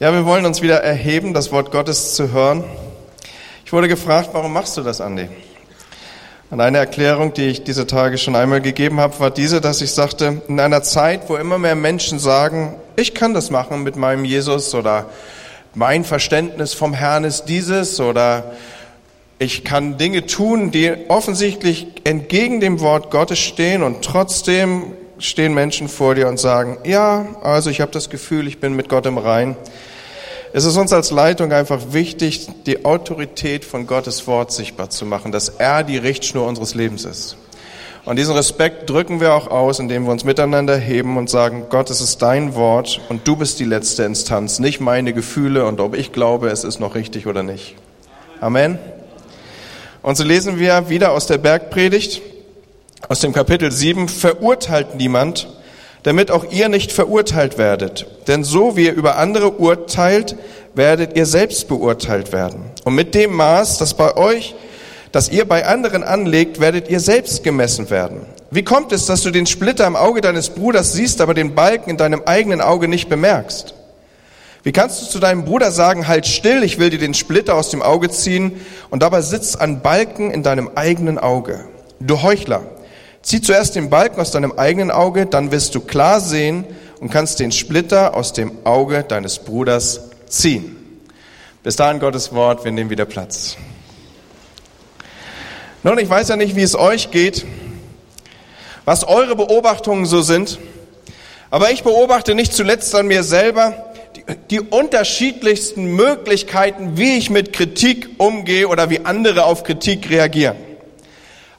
Ja, wir wollen uns wieder erheben, das Wort Gottes zu hören. Ich wurde gefragt, warum machst du das, Andi? Und eine Erklärung, die ich diese Tage schon einmal gegeben habe, war diese, dass ich sagte, in einer Zeit, wo immer mehr Menschen sagen, ich kann das machen mit meinem Jesus oder mein Verständnis vom Herrn ist dieses oder ich kann Dinge tun, die offensichtlich entgegen dem Wort Gottes stehen und trotzdem stehen Menschen vor dir und sagen, ja, also ich habe das Gefühl, ich bin mit Gott im Rein. Es ist uns als Leitung einfach wichtig, die Autorität von Gottes Wort sichtbar zu machen, dass er die Richtschnur unseres Lebens ist. Und diesen Respekt drücken wir auch aus, indem wir uns miteinander heben und sagen, Gott, es ist dein Wort und du bist die letzte Instanz, nicht meine Gefühle und ob ich glaube, es ist noch richtig oder nicht. Amen. Und so lesen wir wieder aus der Bergpredigt, aus dem Kapitel 7, verurteilt niemand, damit auch ihr nicht verurteilt werdet. Denn so wie ihr über andere urteilt, werdet ihr selbst beurteilt werden. Und mit dem Maß, das bei euch, das ihr bei anderen anlegt, werdet ihr selbst gemessen werden. Wie kommt es, dass du den Splitter im Auge deines Bruders siehst, aber den Balken in deinem eigenen Auge nicht bemerkst? Wie kannst du zu deinem Bruder sagen, halt still, ich will dir den Splitter aus dem Auge ziehen, und dabei sitzt ein Balken in deinem eigenen Auge? Du Heuchler, Zieh zuerst den Balken aus deinem eigenen Auge, dann wirst du klar sehen und kannst den Splitter aus dem Auge deines Bruders ziehen. Bis dahin Gottes Wort, wir nehmen wieder Platz. Nun, ich weiß ja nicht, wie es euch geht, was eure Beobachtungen so sind, aber ich beobachte nicht zuletzt an mir selber die, unterschiedlichsten Möglichkeiten, wie ich mit Kritik umgehe oder wie andere auf Kritik reagieren.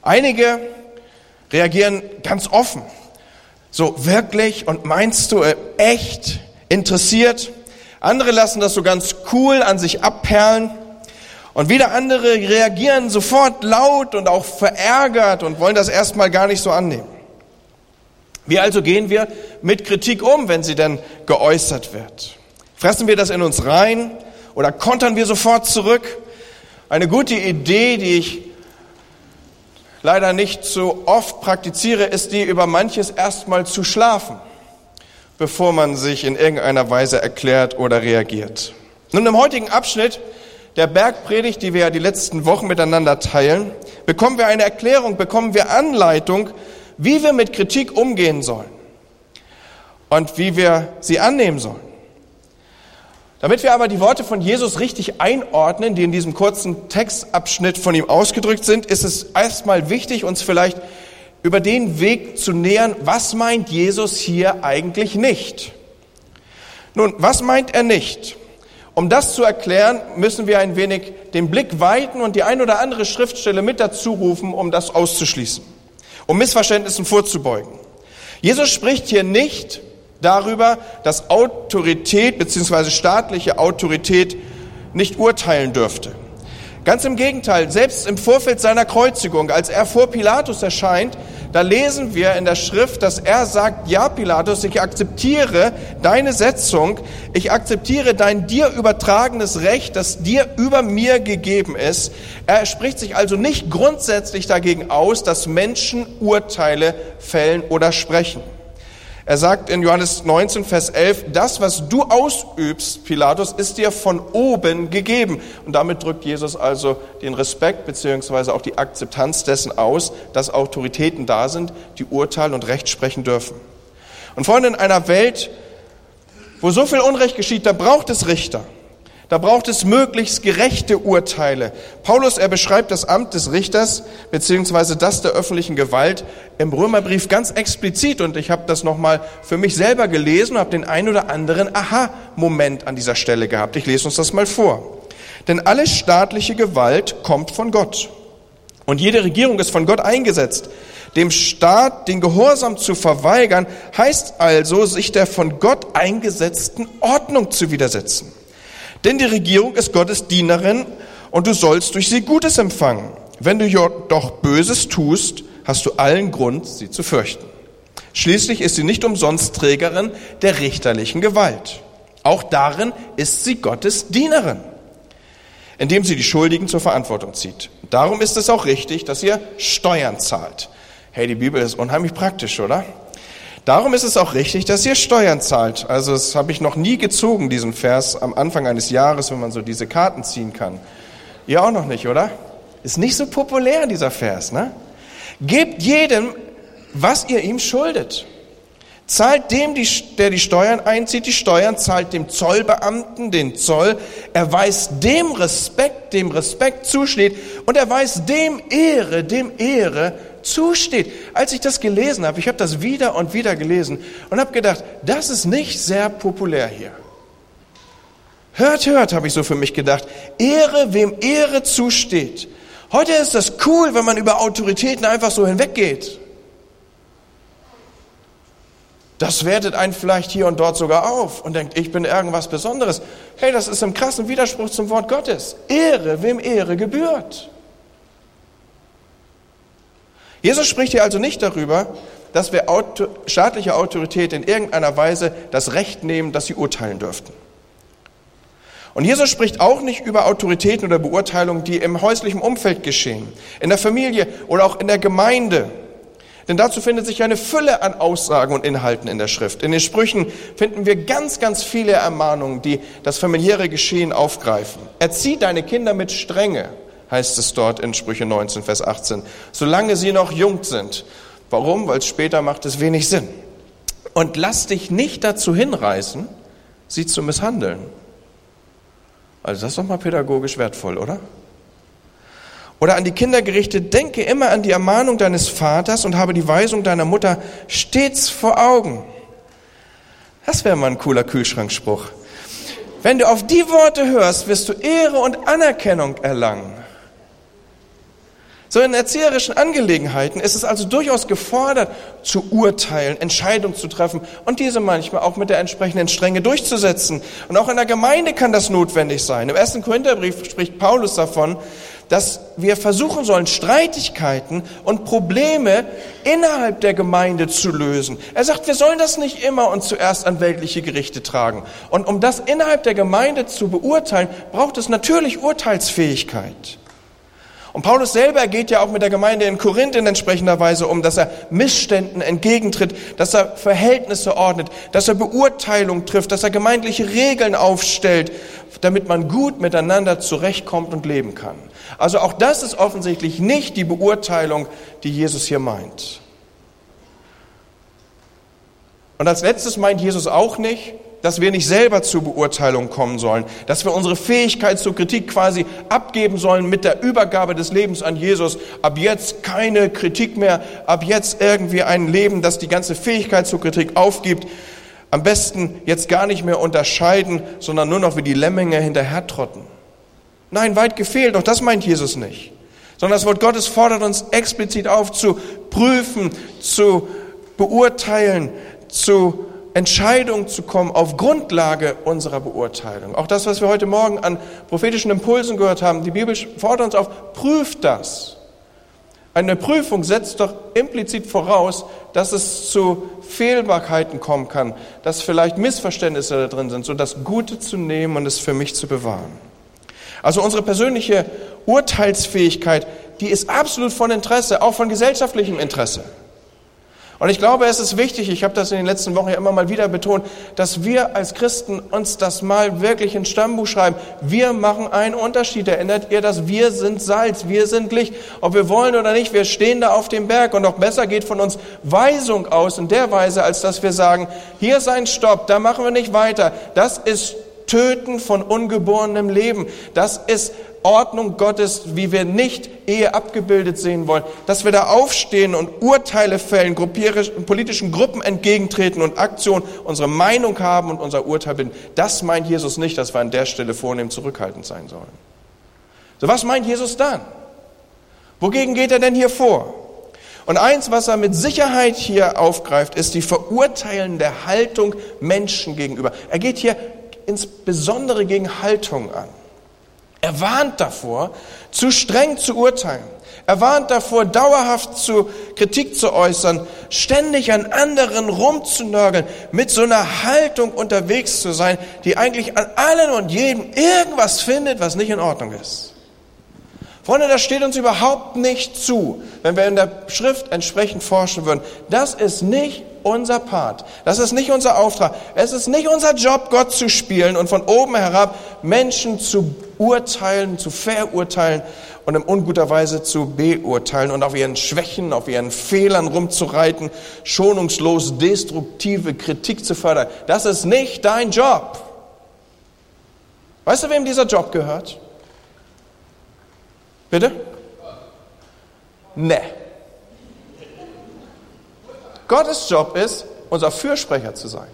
Einige reagieren ganz offen. So wirklich und meinst du äh, echt interessiert? Andere lassen das so ganz cool an sich abperlen. Und wieder andere reagieren sofort laut und auch verärgert und wollen das erstmal gar nicht so annehmen. Wie also gehen wir mit Kritik um, wenn sie denn geäußert wird? Fressen wir das in uns rein oder kontern wir sofort zurück? Eine gute Idee, die ich leider nicht so oft praktiziere, ist die, über manches erstmal zu schlafen, bevor man sich in irgendeiner Weise erklärt oder reagiert. Nun im heutigen Abschnitt der Bergpredigt, die wir ja die letzten Wochen miteinander teilen, bekommen wir eine Erklärung, bekommen wir Anleitung, wie wir mit Kritik umgehen sollen und wie wir sie annehmen sollen. Damit wir aber die Worte von Jesus richtig einordnen, die in diesem kurzen Textabschnitt von ihm ausgedrückt sind, ist es erstmal wichtig, uns vielleicht über den Weg zu nähern, was meint Jesus hier eigentlich nicht? Nun, was meint er nicht? Um das zu erklären, müssen wir ein wenig den Blick weiten und die ein oder andere Schriftstelle mit dazu rufen, um das auszuschließen, um Missverständnissen vorzubeugen. Jesus spricht hier nicht darüber, dass Autorität bzw. staatliche Autorität nicht urteilen dürfte. Ganz im Gegenteil, selbst im Vorfeld seiner Kreuzigung, als er vor Pilatus erscheint, da lesen wir in der Schrift, dass er sagt, ja Pilatus, ich akzeptiere deine Setzung, ich akzeptiere dein dir übertragenes Recht, das dir über mir gegeben ist. Er spricht sich also nicht grundsätzlich dagegen aus, dass Menschen Urteile fällen oder sprechen. Er sagt in Johannes 19, Vers 11, das, was du ausübst, Pilatus, ist dir von oben gegeben. Und damit drückt Jesus also den Respekt beziehungsweise auch die Akzeptanz dessen aus, dass Autoritäten da sind, die urteilen und Recht sprechen dürfen. Und Freunde, in einer Welt, wo so viel Unrecht geschieht, da braucht es Richter. Da braucht es möglichst gerechte Urteile. Paulus, er beschreibt das Amt des Richters beziehungsweise das der öffentlichen Gewalt im Römerbrief ganz explizit und ich habe das nochmal für mich selber gelesen und habe den ein oder anderen Aha-Moment an dieser Stelle gehabt. Ich lese uns das mal vor. Denn alle staatliche Gewalt kommt von Gott und jede Regierung ist von Gott eingesetzt. Dem Staat den Gehorsam zu verweigern, heißt also, sich der von Gott eingesetzten Ordnung zu widersetzen. Denn die Regierung ist Gottes Dienerin und du sollst durch sie Gutes empfangen. Wenn du doch Böses tust, hast du allen Grund, sie zu fürchten. Schließlich ist sie nicht umsonst Trägerin der richterlichen Gewalt. Auch darin ist sie Gottes Dienerin, indem sie die Schuldigen zur Verantwortung zieht. Darum ist es auch richtig, dass ihr Steuern zahlt. Hey, die Bibel ist unheimlich praktisch, oder? Darum ist es auch richtig, dass ihr Steuern zahlt. Also das habe ich noch nie gezogen, diesen Vers am Anfang eines Jahres, wenn man so diese Karten ziehen kann. Ihr auch noch nicht, oder? Ist nicht so populär, dieser Vers, ne? Gebt jedem, was ihr ihm schuldet. Zahlt dem, der die Steuern einzieht, die Steuern, zahlt dem Zollbeamten den Zoll, erweist dem Respekt, dem Respekt zusteht und erweist dem Ehre, dem Ehre zusteht. Als ich das gelesen habe, ich habe das wieder und wieder gelesen und habe gedacht, das ist nicht sehr populär hier. Hört, hört, habe ich so für mich gedacht. Ehre, wem Ehre zusteht. Heute ist das cool, wenn man über Autoritäten einfach so hinweggeht. Das wertet einen vielleicht hier und dort sogar auf und denkt, ich bin irgendwas Besonderes. Hey, das ist im krassen Widerspruch zum Wort Gottes. Ehre, wem Ehre gebührt. Jesus spricht hier also nicht darüber, dass wir staatliche Autorität in irgendeiner Weise das Recht nehmen, dass sie urteilen dürften. Und Jesus spricht auch nicht über Autoritäten oder Beurteilungen, die im häuslichen Umfeld geschehen, in der Familie oder auch in der Gemeinde. Denn dazu findet sich eine Fülle an Aussagen und Inhalten in der Schrift. In den Sprüchen finden wir ganz, ganz viele Ermahnungen, die das familiäre Geschehen aufgreifen. Erzieh deine Kinder mit Strenge, heißt es dort in Sprüche 19, Vers 18, solange sie noch jung sind. Warum? Weil später macht es wenig Sinn. Und lass dich nicht dazu hinreißen, sie zu misshandeln. Also das ist doch mal pädagogisch wertvoll, oder? Oder an die Kinder gerichtet, denke immer an die Ermahnung deines Vaters und habe die Weisung deiner Mutter stets vor Augen. Das wäre mal ein cooler Kühlschrankspruch. Wenn du auf die Worte hörst, wirst du Ehre und Anerkennung erlangen. So in erzieherischen Angelegenheiten ist es also durchaus gefordert, zu urteilen, Entscheidungen zu treffen und diese manchmal auch mit der entsprechenden Strenge durchzusetzen. Und auch in der Gemeinde kann das notwendig sein. Im ersten Korintherbrief spricht Paulus davon, dass wir versuchen sollen, Streitigkeiten und Probleme innerhalb der Gemeinde zu lösen. Er sagt, wir sollen das nicht immer und zuerst an weltliche Gerichte tragen. Und um das innerhalb der Gemeinde zu beurteilen, braucht es natürlich Urteilsfähigkeit. Und Paulus selber geht ja auch mit der Gemeinde in Korinth in entsprechender Weise um, dass er Missständen entgegentritt, dass er Verhältnisse ordnet, dass er Beurteilung trifft, dass er gemeindliche Regeln aufstellt, damit man gut miteinander zurechtkommt und leben kann. Also auch das ist offensichtlich nicht die Beurteilung, die Jesus hier meint. Und als letztes meint Jesus auch nicht, dass wir nicht selber zur Beurteilung kommen sollen, dass wir unsere Fähigkeit zur Kritik quasi abgeben sollen mit der Übergabe des Lebens an Jesus. Ab jetzt keine Kritik mehr, ab jetzt irgendwie ein Leben, das die ganze Fähigkeit zur Kritik aufgibt. Am besten jetzt gar nicht mehr unterscheiden, sondern nur noch wie die Lemminge hinterhertrotten. Nein, weit gefehlt, doch das meint Jesus nicht. Sondern das Wort Gottes fordert uns explizit auf, zu prüfen, zu beurteilen, zu Entscheidung zu kommen auf Grundlage unserer Beurteilung. Auch das, was wir heute Morgen an prophetischen Impulsen gehört haben, die Bibel fordert uns auf, prüft das. Eine Prüfung setzt doch implizit voraus, dass es zu Fehlbarkeiten kommen kann, dass vielleicht Missverständnisse da drin sind, so das Gute zu nehmen und es für mich zu bewahren. Also unsere persönliche Urteilsfähigkeit, die ist absolut von Interesse, auch von gesellschaftlichem Interesse. Und ich glaube, es ist wichtig, ich habe das in den letzten Wochen ja immer mal wieder betont, dass wir als Christen uns das mal wirklich ins Stammbuch schreiben. Wir machen einen Unterschied. Erinnert ihr das? Wir sind Salz, wir sind Licht. Ob wir wollen oder nicht, wir stehen da auf dem Berg und noch besser geht von uns Weisung aus in der Weise, als dass wir sagen, hier ist ein Stopp, da machen wir nicht weiter. Das ist Töten von ungeborenem Leben. Das ist Ordnung Gottes, wie wir nicht Ehe abgebildet sehen wollen, dass wir da aufstehen und Urteile fällen, politischen Gruppen entgegentreten und Aktionen unsere Meinung haben und unser Urteil bilden. Das meint Jesus nicht, dass wir an der Stelle vornehm zurückhaltend sein sollen. So, was meint Jesus dann? Wogegen geht er denn hier vor? Und eins, was er mit Sicherheit hier aufgreift, ist die verurteilende Haltung Menschen gegenüber. Er geht hier insbesondere gegen Haltung an. Er warnt davor, zu streng zu urteilen. Er warnt davor, dauerhaft zu Kritik zu äußern, ständig an anderen rumzunörgeln, mit so einer Haltung unterwegs zu sein, die eigentlich an allen und jedem irgendwas findet, was nicht in Ordnung ist. Freunde, das steht uns überhaupt nicht zu, wenn wir in der Schrift entsprechend forschen würden. Das ist nicht unser Part. Das ist nicht unser Auftrag. Es ist nicht unser Job, Gott zu spielen und von oben herab Menschen zu urteilen, zu verurteilen und in unguter Weise zu beurteilen und auf ihren Schwächen, auf ihren Fehlern rumzureiten, schonungslos destruktive Kritik zu fördern. Das ist nicht dein Job. Weißt du, wem dieser Job gehört? Bitte? Ne. Gottes Job ist, unser Fürsprecher zu sein.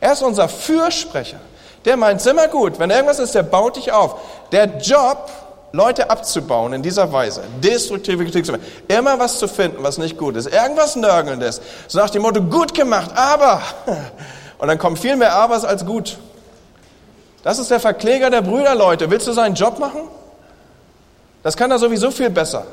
Er ist unser Fürsprecher. Der meint es immer gut. Wenn irgendwas ist, der baut dich auf. Der Job, Leute abzubauen in dieser Weise, destruktive Kritik zu machen, immer was zu finden, was nicht gut ist, irgendwas Nörgelndes, so nach dem Motto, gut gemacht, aber, und dann kommt viel mehr Abers als gut. Das ist der Verkläger der Brüder, Leute. Willst du seinen Job machen? Das kann er sowieso viel besser.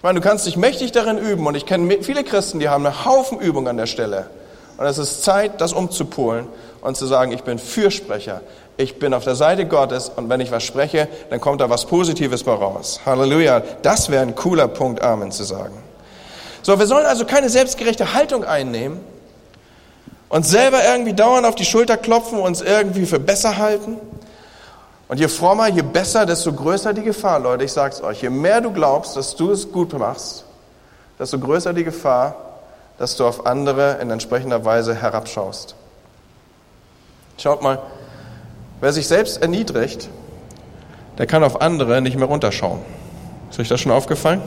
Ich meine, du kannst dich mächtig darin üben und ich kenne viele Christen, die haben einen Haufen Übung an der Stelle. Und es ist Zeit, das umzupolen und zu sagen, ich bin Fürsprecher. Ich bin auf der Seite Gottes und wenn ich was spreche, dann kommt da was Positives bei raus. Halleluja. Das wäre ein cooler Punkt, Amen zu sagen. So, wir sollen also keine selbstgerechte Haltung einnehmen und selber irgendwie dauernd auf die Schulter klopfen und uns irgendwie für besser halten, und je frommer, je besser, desto größer die Gefahr, Leute. Ich sag's euch. Je mehr du glaubst, dass du es gut machst, desto größer die Gefahr, dass du auf andere in entsprechender Weise herabschaust. Schaut mal, wer sich selbst erniedrigt, der kann auf andere nicht mehr runterschauen. Ist euch das schon aufgefallen?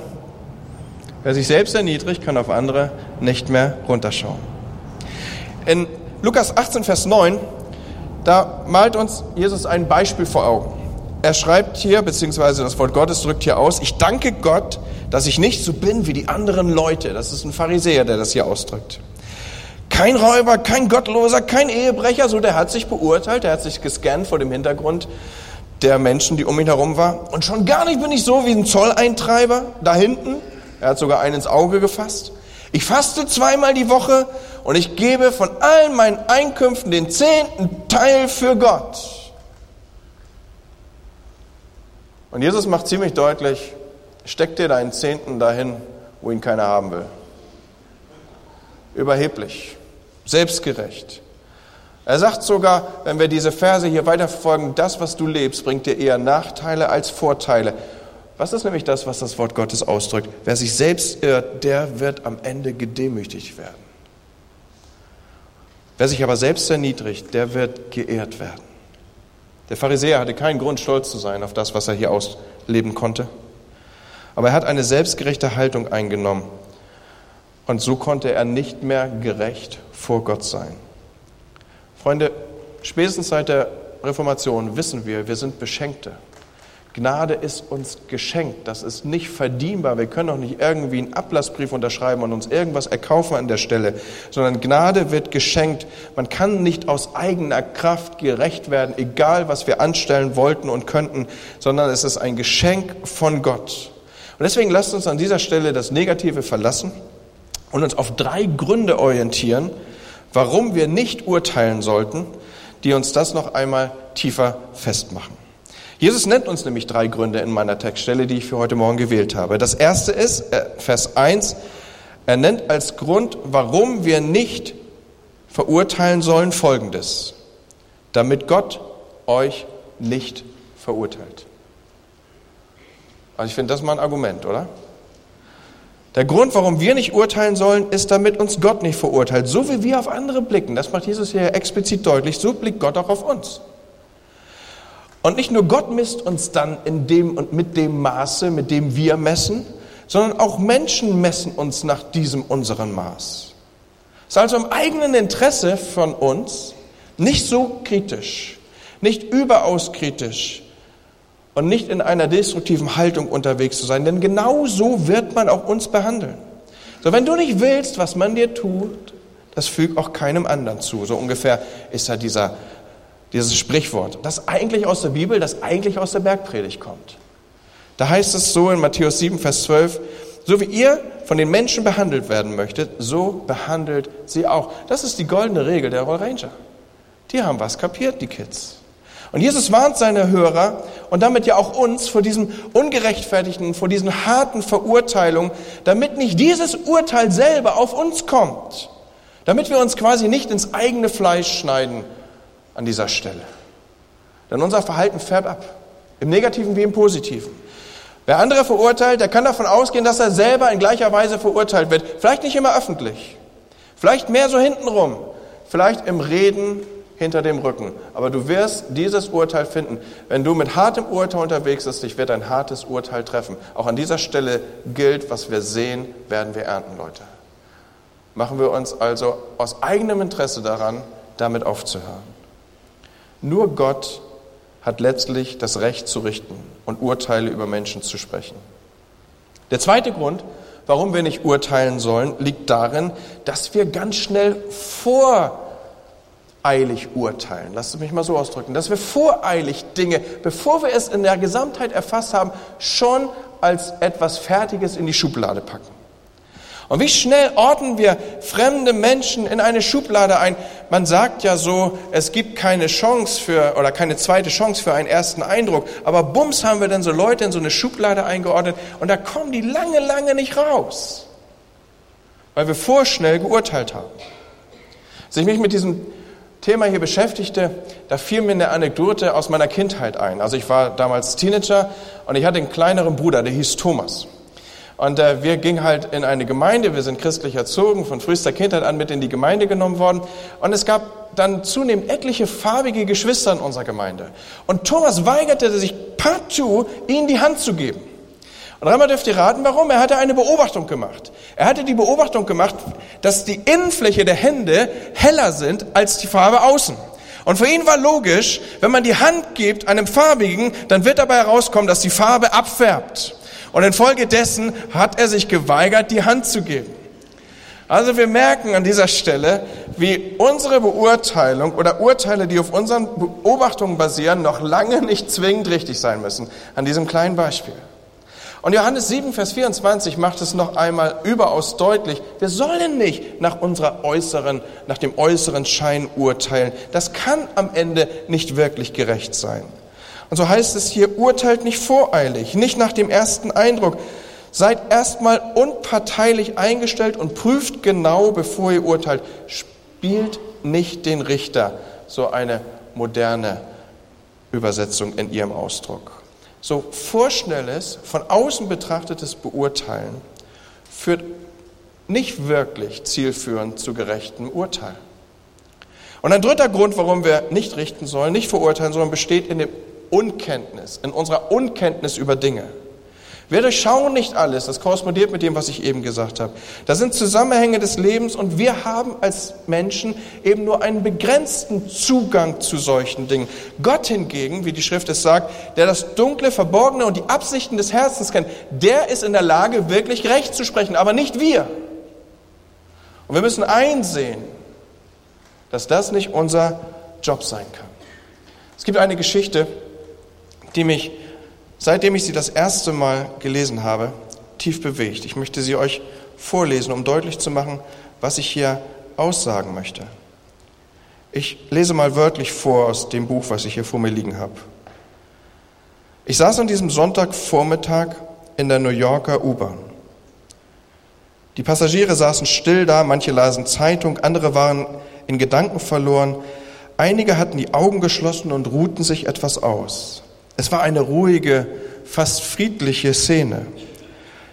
Wer sich selbst erniedrigt, kann auf andere nicht mehr runterschauen. In Lukas 18, Vers 9 da malt uns Jesus ein Beispiel vor Augen. Er schreibt hier, beziehungsweise das Wort Gottes drückt hier aus, ich danke Gott, dass ich nicht so bin wie die anderen Leute. Das ist ein Pharisäer, der das hier ausdrückt. Kein Räuber, kein Gottloser, kein Ehebrecher, so der hat sich beurteilt, der hat sich gescannt vor dem Hintergrund der Menschen, die um ihn herum waren. Und schon gar nicht bin ich so wie ein Zolleintreiber da hinten. Er hat sogar einen ins Auge gefasst. Ich faste zweimal die Woche und ich gebe von allen meinen Einkünften den zehnten Teil für Gott. Und Jesus macht ziemlich deutlich, steck dir deinen Zehnten dahin, wo ihn keiner haben will. Überheblich, selbstgerecht. Er sagt sogar, wenn wir diese Verse hier weiterverfolgen, das, was du lebst, bringt dir eher Nachteile als Vorteile. Was ist nämlich das, was das Wort Gottes ausdrückt? Wer sich selbst irrt, der wird am Ende gedemütigt werden. Wer sich aber selbst erniedrigt, der wird geehrt werden. Der Pharisäer hatte keinen Grund, stolz zu sein auf das, was er hier ausleben konnte. Aber er hat eine selbstgerechte Haltung eingenommen. Und so konnte er nicht mehr gerecht vor Gott sein. Freunde, spätestens seit der Reformation wissen wir, wir sind Beschenkte. Gnade ist uns geschenkt. Das ist nicht verdienbar. Wir können auch nicht irgendwie einen Ablassbrief unterschreiben und uns irgendwas erkaufen an der Stelle, sondern Gnade wird geschenkt. Man kann nicht aus eigener Kraft gerecht werden, egal was wir anstellen wollten und könnten, sondern es ist ein Geschenk von Gott. Und deswegen lasst uns an dieser Stelle das Negative verlassen und uns auf drei Gründe orientieren, warum wir nicht urteilen sollten, die uns das noch einmal tiefer festmachen. Jesus nennt uns nämlich drei Gründe in meiner Textstelle, die ich für heute Morgen gewählt habe. Das erste ist, äh, Vers 1, er nennt als Grund, warum wir nicht verurteilen sollen, Folgendes. Damit Gott euch nicht verurteilt. Also ich finde das mal ein Argument, oder? Der Grund, warum wir nicht urteilen sollen, ist, damit uns Gott nicht verurteilt. So wie wir auf andere blicken, das macht Jesus hier explizit deutlich, so blickt Gott auch auf uns. Und nicht nur Gott misst uns dann in dem und mit dem Maße, mit dem wir messen, sondern auch Menschen messen uns nach diesem unseren Maß. Es ist also im eigenen Interesse von uns, nicht so kritisch, nicht überaus kritisch und nicht in einer destruktiven Haltung unterwegs zu sein, denn genau so wird man auch uns behandeln. So, wenn du nicht willst, was man dir tut, das fügt auch keinem anderen zu. So ungefähr ist da dieser dieses Sprichwort, das eigentlich aus der Bibel, das eigentlich aus der Bergpredigt kommt. Da heißt es so in Matthäus 7, Vers 12, so wie ihr von den Menschen behandelt werden möchtet, so behandelt sie auch. Das ist die goldene Regel der Roll Ranger. Die haben was kapiert, die Kids. Und Jesus warnt seine Hörer und damit ja auch uns vor diesem ungerechtfertigten, vor diesen harten Verurteilungen, damit nicht dieses Urteil selber auf uns kommt. Damit wir uns quasi nicht ins eigene Fleisch schneiden an dieser Stelle. Denn unser Verhalten färbt ab. Im Negativen wie im Positiven. Wer andere verurteilt, der kann davon ausgehen, dass er selber in gleicher Weise verurteilt wird. Vielleicht nicht immer öffentlich. Vielleicht mehr so hintenrum. Vielleicht im Reden hinter dem Rücken. Aber du wirst dieses Urteil finden. Wenn du mit hartem Urteil unterwegs bist, dich wird ein hartes Urteil treffen. Auch an dieser Stelle gilt, was wir sehen, werden wir ernten, Leute. Machen wir uns also aus eigenem Interesse daran, damit aufzuhören. Nur Gott hat letztlich das Recht zu richten und Urteile über Menschen zu sprechen. Der zweite Grund, warum wir nicht urteilen sollen, liegt darin, dass wir ganz schnell voreilig urteilen. Lasst mich mal so ausdrücken, dass wir voreilig Dinge, bevor wir es in der Gesamtheit erfasst haben, schon als etwas Fertiges in die Schublade packen. Und wie schnell ordnen wir fremde Menschen in eine Schublade ein? Man sagt ja so, es gibt keine Chance für oder keine zweite Chance für einen ersten Eindruck. Aber bums haben wir dann so Leute in so eine Schublade eingeordnet und da kommen die lange, lange nicht raus. Weil wir vorschnell geurteilt haben. Als ich mich mit diesem Thema hier beschäftigte, da fiel mir eine Anekdote aus meiner Kindheit ein. Also ich war damals Teenager und ich hatte einen kleineren Bruder, der hieß Thomas. Und äh, wir gingen halt in eine Gemeinde, wir sind christlich erzogen, von frühester Kindheit an mit in die Gemeinde genommen worden. Und es gab dann zunehmend etliche farbige Geschwister in unserer Gemeinde. Und Thomas weigerte sich partout, ihnen die Hand zu geben. Und einmal dürft ihr raten, warum. Er hatte eine Beobachtung gemacht. Er hatte die Beobachtung gemacht, dass die Innenfläche der Hände heller sind als die Farbe außen. Und für ihn war logisch, wenn man die Hand gibt einem Farbigen, dann wird dabei herauskommen, dass die Farbe abfärbt. Und infolgedessen hat er sich geweigert, die Hand zu geben. Also wir merken an dieser Stelle, wie unsere Beurteilung oder Urteile, die auf unseren Beobachtungen basieren, noch lange nicht zwingend richtig sein müssen. An diesem kleinen Beispiel. Und Johannes 7, Vers 24 macht es noch einmal überaus deutlich. Wir sollen nicht nach unserer äußeren, nach dem äußeren Schein urteilen. Das kann am Ende nicht wirklich gerecht sein. Und so heißt es hier, urteilt nicht voreilig, nicht nach dem ersten Eindruck. Seid erstmal unparteilich eingestellt und prüft genau, bevor ihr urteilt. Spielt nicht den Richter. So eine moderne Übersetzung in ihrem Ausdruck. So vorschnelles, von außen betrachtetes Beurteilen führt nicht wirklich zielführend zu gerechtem Urteil. Und ein dritter Grund, warum wir nicht richten sollen, nicht verurteilen, sondern besteht in dem Unkenntnis, in unserer Unkenntnis über Dinge. Wir durchschauen nicht alles, das korrespondiert mit dem, was ich eben gesagt habe. Das sind Zusammenhänge des Lebens und wir haben als Menschen eben nur einen begrenzten Zugang zu solchen Dingen. Gott hingegen, wie die Schrift es sagt, der das Dunkle, Verborgene und die Absichten des Herzens kennt, der ist in der Lage, wirklich Recht zu sprechen, aber nicht wir. Und wir müssen einsehen, dass das nicht unser Job sein kann. Es gibt eine Geschichte, die mich, seitdem ich sie das erste Mal gelesen habe, tief bewegt. Ich möchte sie euch vorlesen, um deutlich zu machen, was ich hier aussagen möchte. Ich lese mal wörtlich vor aus dem Buch, was ich hier vor mir liegen habe. Ich saß an diesem Sonntagvormittag in der New Yorker U-Bahn. Die Passagiere saßen still da, manche lasen Zeitung, andere waren in Gedanken verloren, einige hatten die Augen geschlossen und ruhten sich etwas aus. Es war eine ruhige, fast friedliche Szene.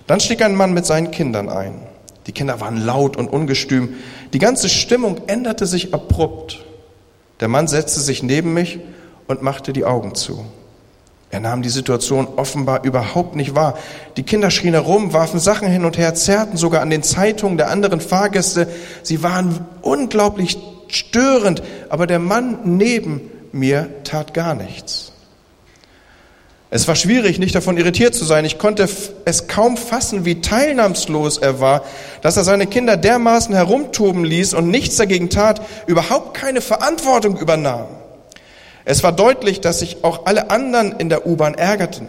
Dann stieg ein Mann mit seinen Kindern ein. Die Kinder waren laut und ungestüm. Die ganze Stimmung änderte sich abrupt. Der Mann setzte sich neben mich und machte die Augen zu. Er nahm die Situation offenbar überhaupt nicht wahr. Die Kinder schrien herum, warfen Sachen hin und her, zerrten sogar an den Zeitungen der anderen Fahrgäste. Sie waren unglaublich störend, aber der Mann neben mir tat gar nichts. Es war schwierig, nicht davon irritiert zu sein. Ich konnte es kaum fassen, wie teilnahmslos er war, dass er seine Kinder dermaßen herumtoben ließ und nichts dagegen tat, überhaupt keine Verantwortung übernahm. Es war deutlich, dass sich auch alle anderen in der U-Bahn ärgerten.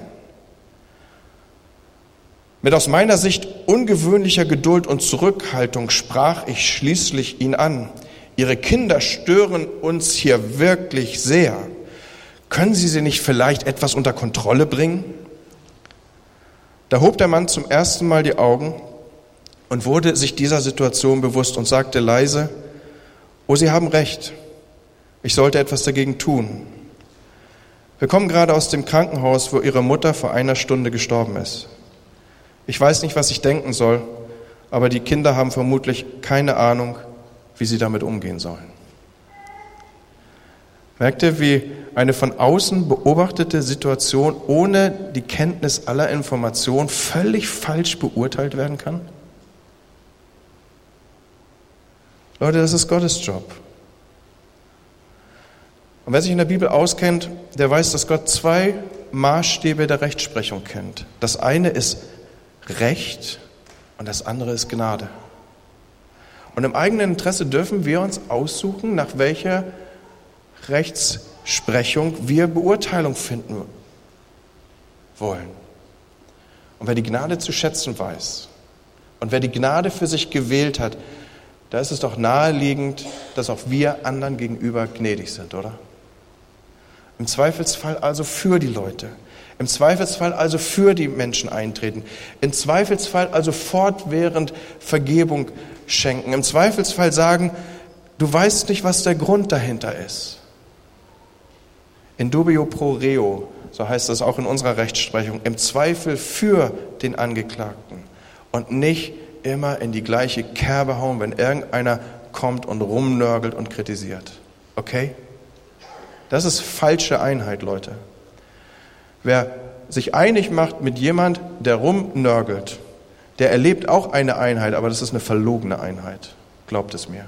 Mit aus meiner Sicht ungewöhnlicher Geduld und Zurückhaltung sprach ich schließlich ihn an. Ihre Kinder stören uns hier wirklich sehr. Können Sie sie nicht vielleicht etwas unter Kontrolle bringen? Da hob der Mann zum ersten Mal die Augen und wurde sich dieser Situation bewusst und sagte leise, Oh, Sie haben recht. Ich sollte etwas dagegen tun. Wir kommen gerade aus dem Krankenhaus, wo Ihre Mutter vor einer Stunde gestorben ist. Ich weiß nicht, was ich denken soll, aber die Kinder haben vermutlich keine Ahnung, wie sie damit umgehen sollen. Merkt ihr, wie eine von außen beobachtete Situation ohne die Kenntnis aller Informationen völlig falsch beurteilt werden kann? Leute, das ist Gottes Job. Und wer sich in der Bibel auskennt, der weiß, dass Gott zwei Maßstäbe der Rechtsprechung kennt. Das eine ist Recht und das andere ist Gnade. Und im eigenen Interesse dürfen wir uns aussuchen, nach welcher Rechtsprechung wir Beurteilung finden wollen. Und wer die Gnade zu schätzen weiß und wer die Gnade für sich gewählt hat, da ist es doch naheliegend, dass auch wir anderen gegenüber gnädig sind, oder? Im Zweifelsfall also für die Leute. Im Zweifelsfall also für die Menschen eintreten. Im Zweifelsfall also fortwährend Vergebung schenken. Im Zweifelsfall sagen, du weißt nicht, was der Grund dahinter ist. In dubio pro reo, so heißt das auch in unserer Rechtsprechung, im Zweifel für den Angeklagten und nicht immer in die gleiche Kerbe hauen, wenn irgendeiner kommt und rumnörgelt und kritisiert. Okay? Das ist falsche Einheit, Leute. Wer sich einig macht mit jemand, der rumnörgelt, der erlebt auch eine Einheit, aber das ist eine verlogene Einheit. Glaubt es mir.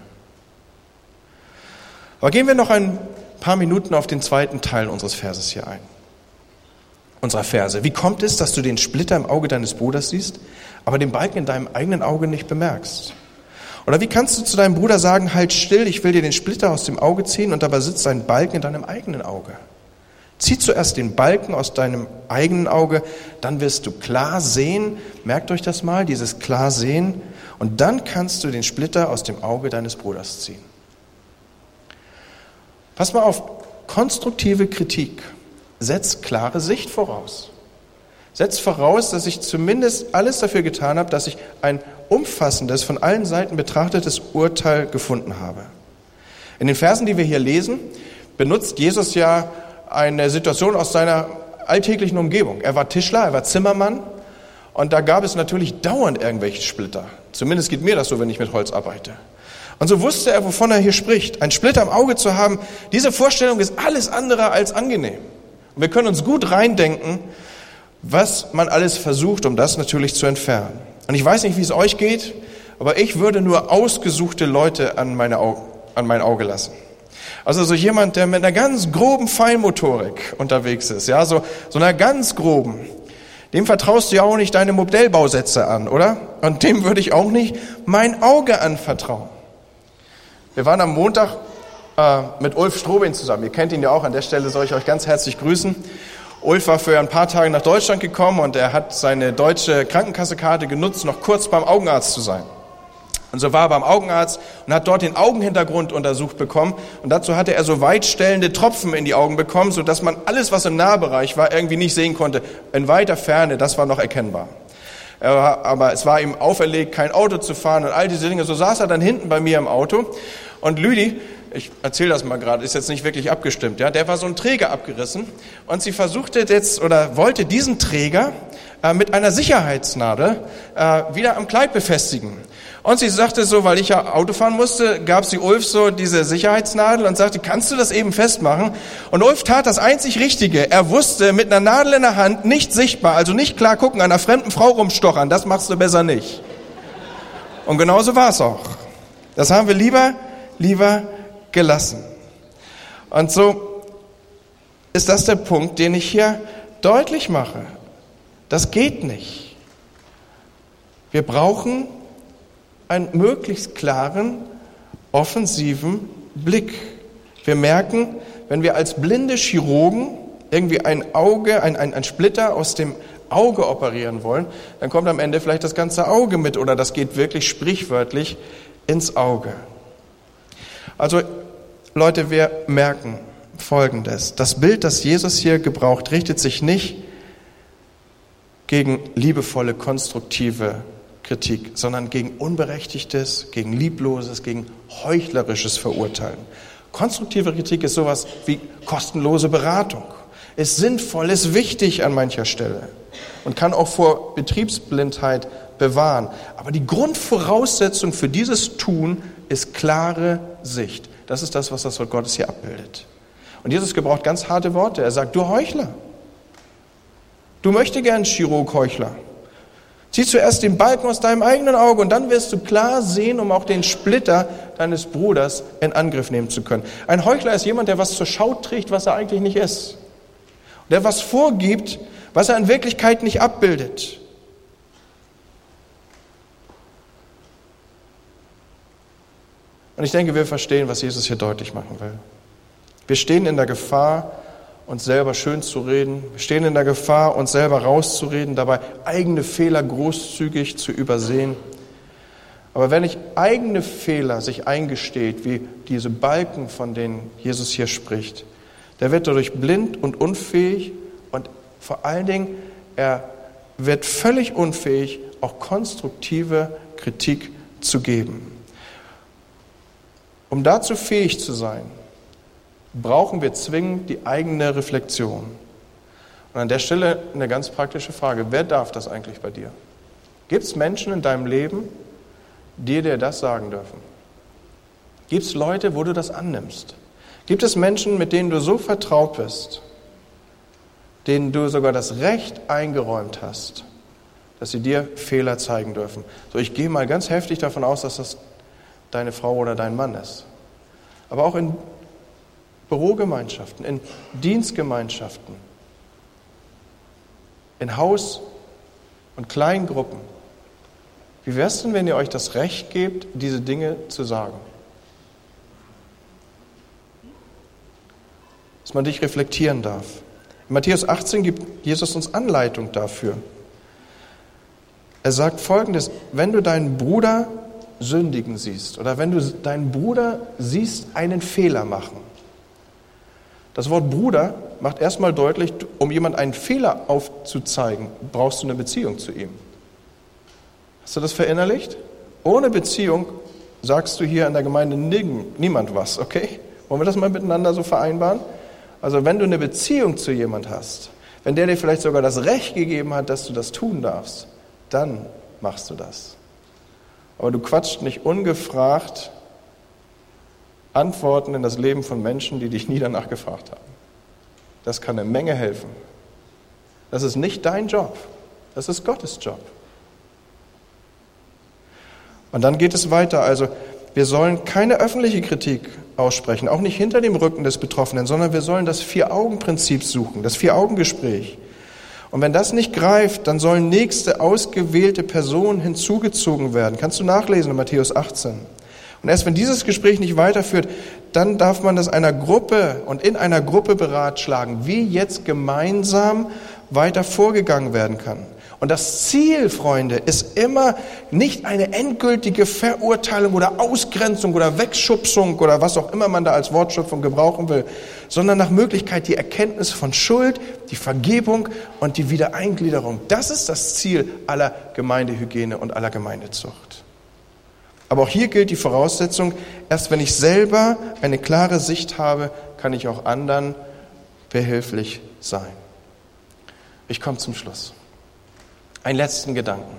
Aber gehen wir noch ein paar Minuten auf den zweiten Teil unseres Verses hier ein. Unserer Verse. Wie kommt es, dass du den Splitter im Auge deines Bruders siehst, aber den Balken in deinem eigenen Auge nicht bemerkst? Oder wie kannst du zu deinem Bruder sagen, halt still, ich will dir den Splitter aus dem Auge ziehen und dabei sitzt ein Balken in deinem eigenen Auge? Zieh zuerst den Balken aus deinem eigenen Auge, dann wirst du klar sehen, merkt euch das mal, dieses klar sehen, und dann kannst du den Splitter aus dem Auge deines Bruders ziehen. Pass mal auf, konstruktive Kritik setzt klare Sicht voraus. Setzt voraus, dass ich zumindest alles dafür getan habe, dass ich ein umfassendes, von allen Seiten betrachtetes Urteil gefunden habe. In den Versen, die wir hier lesen, benutzt Jesus ja eine Situation aus seiner alltäglichen Umgebung. Er war Tischler, er war Zimmermann und da gab es natürlich dauernd irgendwelche Splitter. Zumindest geht mir das so, wenn ich mit Holz arbeite. Und so wusste er, wovon er hier spricht. Ein Splitter im Auge zu haben, diese Vorstellung ist alles andere als angenehm. Und wir können uns gut reindenken, was man alles versucht, um das natürlich zu entfernen. Und ich weiß nicht, wie es euch geht, aber ich würde nur ausgesuchte Leute an, meine Au an mein Auge lassen. Also so jemand, der mit einer ganz groben Feinmotorik unterwegs ist, ja, so, so einer ganz groben. Dem vertraust du ja auch nicht deine Modellbausätze an, oder? Und dem würde ich auch nicht mein Auge anvertrauen. Wir waren am Montag äh, mit Ulf Strobin zusammen. Ihr kennt ihn ja auch. An der Stelle soll ich euch ganz herzlich grüßen. Ulf war für ein paar Tage nach Deutschland gekommen und er hat seine deutsche Krankenkassekarte genutzt, noch kurz beim Augenarzt zu sein. Und so war er beim Augenarzt und hat dort den Augenhintergrund untersucht bekommen. Und dazu hatte er so weitstellende Tropfen in die Augen bekommen, sodass man alles, was im Nahbereich war, irgendwie nicht sehen konnte. In weiter Ferne, das war noch erkennbar. Aber es war ihm auferlegt, kein Auto zu fahren und all diese Dinge. So saß er dann hinten bei mir im Auto. Und Lüdi, ich erzähle das mal gerade, ist jetzt nicht wirklich abgestimmt, ja, der war so ein Träger abgerissen und sie versuchte jetzt oder wollte diesen Träger äh, mit einer Sicherheitsnadel äh, wieder am Kleid befestigen. Und sie sagte so, weil ich ja Auto fahren musste, gab sie Ulf so diese Sicherheitsnadel und sagte, kannst du das eben festmachen? Und Ulf tat das einzig Richtige. Er wusste, mit einer Nadel in der Hand, nicht sichtbar, also nicht klar gucken, einer fremden Frau rumstochern, das machst du besser nicht. Und genauso war es auch. Das haben wir lieber, lieber gelassen. Und so ist das der Punkt, den ich hier deutlich mache. Das geht nicht. Wir brauchen einen möglichst klaren, offensiven Blick. Wir merken, wenn wir als blinde Chirurgen irgendwie ein Auge, ein, ein, ein Splitter aus dem Auge operieren wollen, dann kommt am Ende vielleicht das ganze Auge mit oder das geht wirklich sprichwörtlich ins Auge. Also Leute, wir merken Folgendes. Das Bild, das Jesus hier gebraucht, richtet sich nicht gegen liebevolle, konstruktive Kritik, sondern gegen Unberechtigtes, gegen Liebloses, gegen Heuchlerisches verurteilen. Konstruktive Kritik ist sowas wie kostenlose Beratung. Ist sinnvoll, ist wichtig an mancher Stelle und kann auch vor Betriebsblindheit bewahren. Aber die Grundvoraussetzung für dieses Tun ist klare Sicht. Das ist das, was das Wort Gottes hier abbildet. Und Jesus gebraucht ganz harte Worte. Er sagt, du Heuchler, du möchtest gern Chirurg-Heuchler. Zieh zuerst den Balken aus deinem eigenen Auge und dann wirst du klar sehen, um auch den Splitter deines Bruders in Angriff nehmen zu können. Ein Heuchler ist jemand, der was zur Schau trägt, was er eigentlich nicht ist. Der was vorgibt, was er in Wirklichkeit nicht abbildet. Und ich denke, wir verstehen, was Jesus hier deutlich machen will. Wir stehen in der Gefahr, uns selber schön zu reden. Wir stehen in der Gefahr, uns selber rauszureden, dabei eigene Fehler großzügig zu übersehen. Aber wenn ich eigene Fehler sich eingesteht, wie diese Balken, von denen Jesus hier spricht, der wird dadurch blind und unfähig und vor allen Dingen, er wird völlig unfähig, auch konstruktive Kritik zu geben. Um dazu fähig zu sein, brauchen wir zwingend die eigene Reflexion. Und an der Stelle eine ganz praktische Frage. Wer darf das eigentlich bei dir? Gibt es Menschen in deinem Leben, die dir das sagen dürfen? Gibt es Leute, wo du das annimmst? Gibt es Menschen, mit denen du so vertraut bist, denen du sogar das Recht eingeräumt hast, dass sie dir Fehler zeigen dürfen? So, ich gehe mal ganz heftig davon aus, dass das deine Frau oder dein Mann ist. Aber auch in Bürogemeinschaften, in Dienstgemeinschaften, in Haus- und Kleingruppen. Wie wäre es denn, wenn ihr euch das Recht gebt, diese Dinge zu sagen? Dass man dich reflektieren darf. In Matthäus 18 gibt Jesus uns Anleitung dafür. Er sagt folgendes, wenn du deinen Bruder sündigen siehst oder wenn du deinen Bruder siehst einen Fehler machen, das Wort Bruder macht erstmal deutlich, um jemand einen Fehler aufzuzeigen, brauchst du eine Beziehung zu ihm. Hast du das verinnerlicht? Ohne Beziehung sagst du hier in der Gemeinde niemand was, okay? Wollen wir das mal miteinander so vereinbaren? Also wenn du eine Beziehung zu jemand hast, wenn der dir vielleicht sogar das Recht gegeben hat, dass du das tun darfst, dann machst du das. Aber du quatscht nicht ungefragt Antworten in das Leben von Menschen, die dich nie danach gefragt haben. Das kann eine Menge helfen. Das ist nicht dein Job, das ist Gottes Job. Und dann geht es weiter. Also wir sollen keine öffentliche Kritik aussprechen, auch nicht hinter dem Rücken des Betroffenen, sondern wir sollen das Vier-Augen-Prinzip suchen, das Vier-Augen-Gespräch. Und wenn das nicht greift, dann sollen nächste ausgewählte Personen hinzugezogen werden. Kannst du nachlesen in Matthäus 18. Und erst wenn dieses Gespräch nicht weiterführt, dann darf man das einer Gruppe und in einer Gruppe beratschlagen, wie jetzt gemeinsam weiter vorgegangen werden kann. Und das Ziel, Freunde, ist immer nicht eine endgültige Verurteilung oder Ausgrenzung oder Wegschubsung oder was auch immer man da als Wortschöpfung gebrauchen will, sondern nach Möglichkeit die Erkenntnis von Schuld, die Vergebung und die Wiedereingliederung. Das ist das Ziel aller Gemeindehygiene und aller Gemeindezucht. Aber auch hier gilt die Voraussetzung, erst wenn ich selber eine klare Sicht habe, kann ich auch anderen behilflich sein. Ich komme zum Schluss. Einen letzten Gedanken.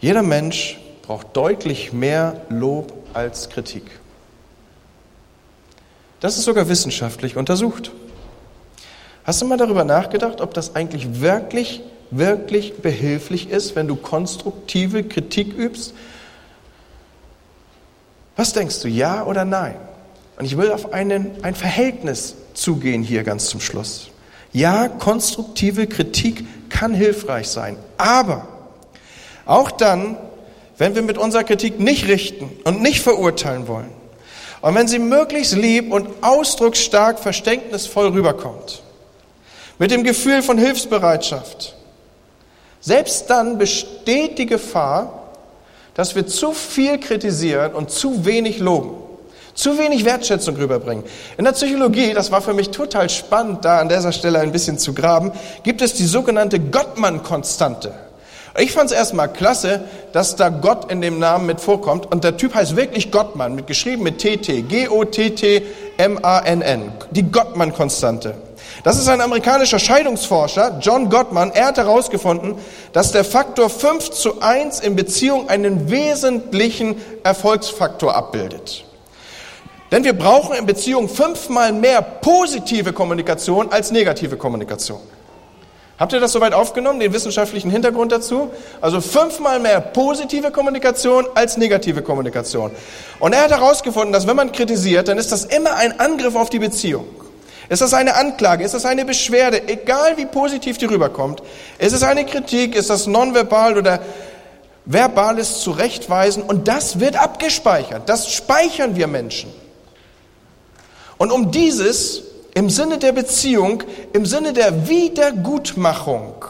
Jeder Mensch braucht deutlich mehr Lob als Kritik. Das ist sogar wissenschaftlich untersucht. Hast du mal darüber nachgedacht, ob das eigentlich wirklich wirklich behilflich ist, wenn du konstruktive Kritik übst? Was denkst du, ja oder nein? Und ich will auf einen, ein Verhältnis zugehen hier ganz zum Schluss. Ja, konstruktive Kritik kann hilfreich sein, aber auch dann, wenn wir mit unserer Kritik nicht richten und nicht verurteilen wollen, und wenn sie möglichst lieb und ausdrucksstark verständnisvoll rüberkommt, mit dem Gefühl von Hilfsbereitschaft, selbst dann besteht die Gefahr, dass wir zu viel kritisieren und zu wenig loben, zu wenig Wertschätzung rüberbringen. In der Psychologie, das war für mich total spannend, da an dieser Stelle ein bisschen zu graben, gibt es die sogenannte Gottmann-Konstante. Ich fand es erstmal klasse, dass da Gott in dem Namen mit vorkommt. Und der Typ heißt wirklich Gottmann, mit geschrieben mit TT, G-O-T-T-M-A-N-N, die Gottmann-Konstante. Das ist ein amerikanischer Scheidungsforscher, John Gottman. Er hat herausgefunden, dass der Faktor 5 zu 1 in Beziehung einen wesentlichen Erfolgsfaktor abbildet. Denn wir brauchen in Beziehung fünfmal mehr positive Kommunikation als negative Kommunikation. Habt ihr das soweit aufgenommen, den wissenschaftlichen Hintergrund dazu? Also fünfmal mehr positive Kommunikation als negative Kommunikation. Und er hat herausgefunden, dass wenn man kritisiert, dann ist das immer ein Angriff auf die Beziehung. Ist das eine Anklage? Ist das eine Beschwerde? Egal wie positiv die rüberkommt. Ist es eine Kritik? Ist das nonverbal oder verbales Zurechtweisen? Und das wird abgespeichert. Das speichern wir Menschen. Und um dieses im Sinne der Beziehung, im Sinne der Wiedergutmachung,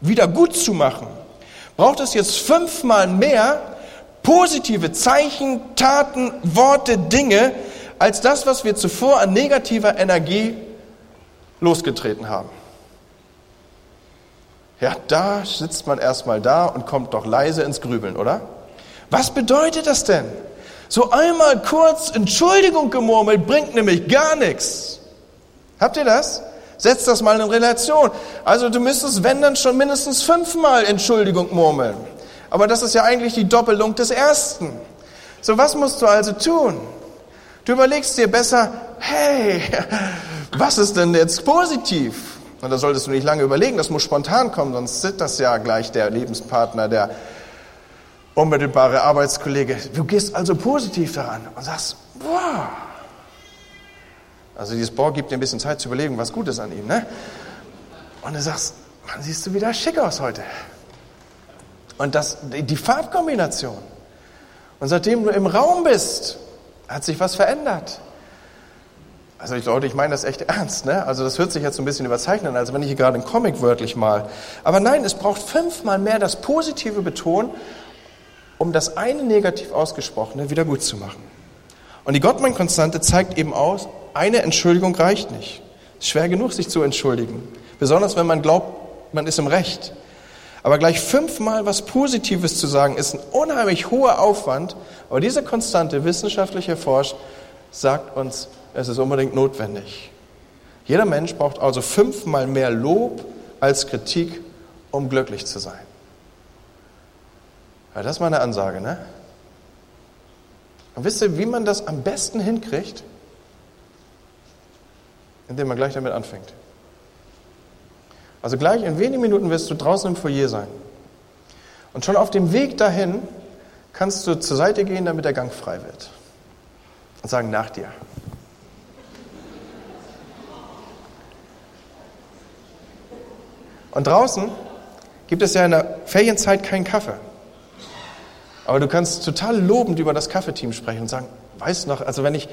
wieder gut zu machen, braucht es jetzt fünfmal mehr positive Zeichen, Taten, Worte, Dinge, als das, was wir zuvor an negativer Energie losgetreten haben. Ja, da sitzt man erstmal da und kommt doch leise ins Grübeln, oder? Was bedeutet das denn? So einmal kurz Entschuldigung gemurmelt bringt nämlich gar nichts. Habt ihr das? Setzt das mal in Relation. Also du müsstest, wenn dann schon mindestens fünfmal Entschuldigung murmeln. Aber das ist ja eigentlich die Doppelung des Ersten. So, was musst du also tun? Du überlegst dir besser, hey, was ist denn jetzt positiv? Und da solltest du nicht lange überlegen, das muss spontan kommen, sonst sitzt das ja gleich der Lebenspartner, der unmittelbare Arbeitskollege. Du gehst also positiv daran und sagst, boah, also dieses Bohr gibt dir ein bisschen Zeit zu überlegen, was gut ist an ihm. Ne? Und du sagst, man siehst du wieder schick aus heute. Und das, die Farbkombination. Und seitdem du im Raum bist, hat sich was verändert. Also ich Leute, ich meine das echt ernst, ne? Also das hört sich jetzt so ein bisschen überzeichnet an, als wenn ich hier gerade einen Comic wörtlich mal. Aber nein, es braucht fünfmal mehr das Positive betonen, um das eine negativ ausgesprochene wieder gut zu machen. Und die Gottmann-Konstante zeigt eben aus, eine Entschuldigung reicht nicht. Es ist schwer genug, sich zu entschuldigen. Besonders wenn man glaubt, man ist im Recht. Aber gleich fünfmal was Positives zu sagen, ist ein unheimlich hoher Aufwand. Aber diese Konstante, wissenschaftlich erforscht, sagt uns, es ist unbedingt notwendig. Jeder Mensch braucht also fünfmal mehr Lob als Kritik, um glücklich zu sein. Ja, das ist mal eine Ansage, ne? Und wisst ihr, wie man das am besten hinkriegt? indem man gleich damit anfängt. Also gleich in wenigen Minuten wirst du draußen im Foyer sein. Und schon auf dem Weg dahin kannst du zur Seite gehen, damit der Gang frei wird. Und sagen, nach dir. Und draußen gibt es ja in der Ferienzeit keinen Kaffee. Aber du kannst total lobend über das Kaffeeteam sprechen und sagen, weißt noch, also wenn ich,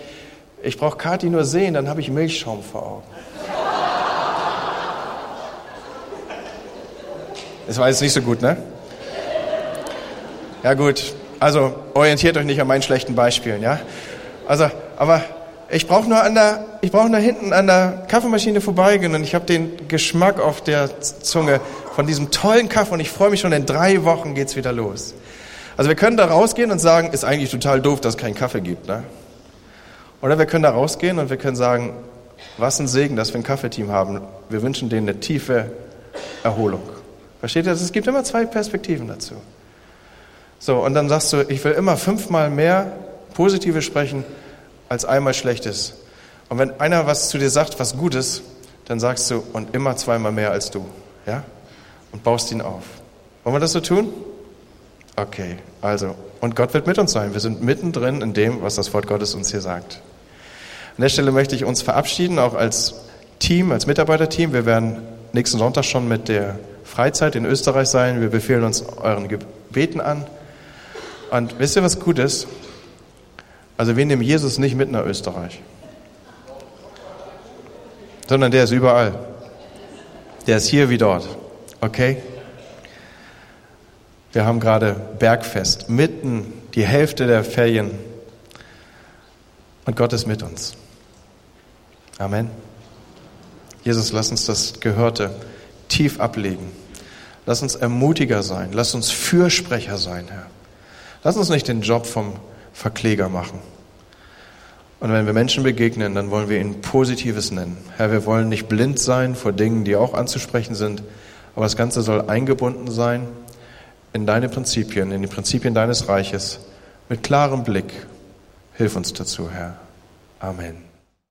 ich brauche Kathi nur sehen, dann habe ich Milchschaum vor Augen. Das war jetzt nicht so gut, ne? Ja gut, also orientiert euch nicht an meinen schlechten Beispielen, ja? Also, aber ich brauche nur an der, ich brauche nur hinten an der Kaffeemaschine vorbeigehen und ich habe den Geschmack auf der Zunge von diesem tollen Kaffee und ich freue mich schon, in drei Wochen geht's wieder los. Also wir können da rausgehen und sagen, ist eigentlich total doof, dass es keinen Kaffee gibt, ne? Oder wir können da rausgehen und wir können sagen, was ein Segen, dass wir ein Kaffeeteam haben. Wir wünschen denen eine tiefe Erholung. Versteht ihr? Es gibt immer zwei Perspektiven dazu. So, und dann sagst du, ich will immer fünfmal mehr Positives sprechen als einmal Schlechtes. Und wenn einer was zu dir sagt, was Gutes, dann sagst du, und immer zweimal mehr als du. Ja? Und baust ihn auf. Wollen wir das so tun? Okay, also, und Gott wird mit uns sein. Wir sind mittendrin in dem, was das Wort Gottes uns hier sagt. An der Stelle möchte ich uns verabschieden, auch als Team, als Mitarbeiterteam. Wir werden nächsten Sonntag schon mit der Freizeit in Österreich sein. Wir befehlen uns euren Gebeten an. Und wisst ihr, was gut ist? Also wir nehmen Jesus nicht mit nach Österreich, sondern der ist überall. Der ist hier wie dort. Okay? Wir haben gerade Bergfest, mitten die Hälfte der Ferien. Und Gott ist mit uns. Amen. Jesus, lass uns das Gehörte tief ablegen. Lass uns Ermutiger sein. Lass uns Fürsprecher sein, Herr. Lass uns nicht den Job vom Verkläger machen. Und wenn wir Menschen begegnen, dann wollen wir ihnen Positives nennen. Herr, wir wollen nicht blind sein vor Dingen, die auch anzusprechen sind, aber das Ganze soll eingebunden sein in deine Prinzipien, in die Prinzipien deines Reiches, mit klarem Blick. Hilf uns dazu, Herr. Amen.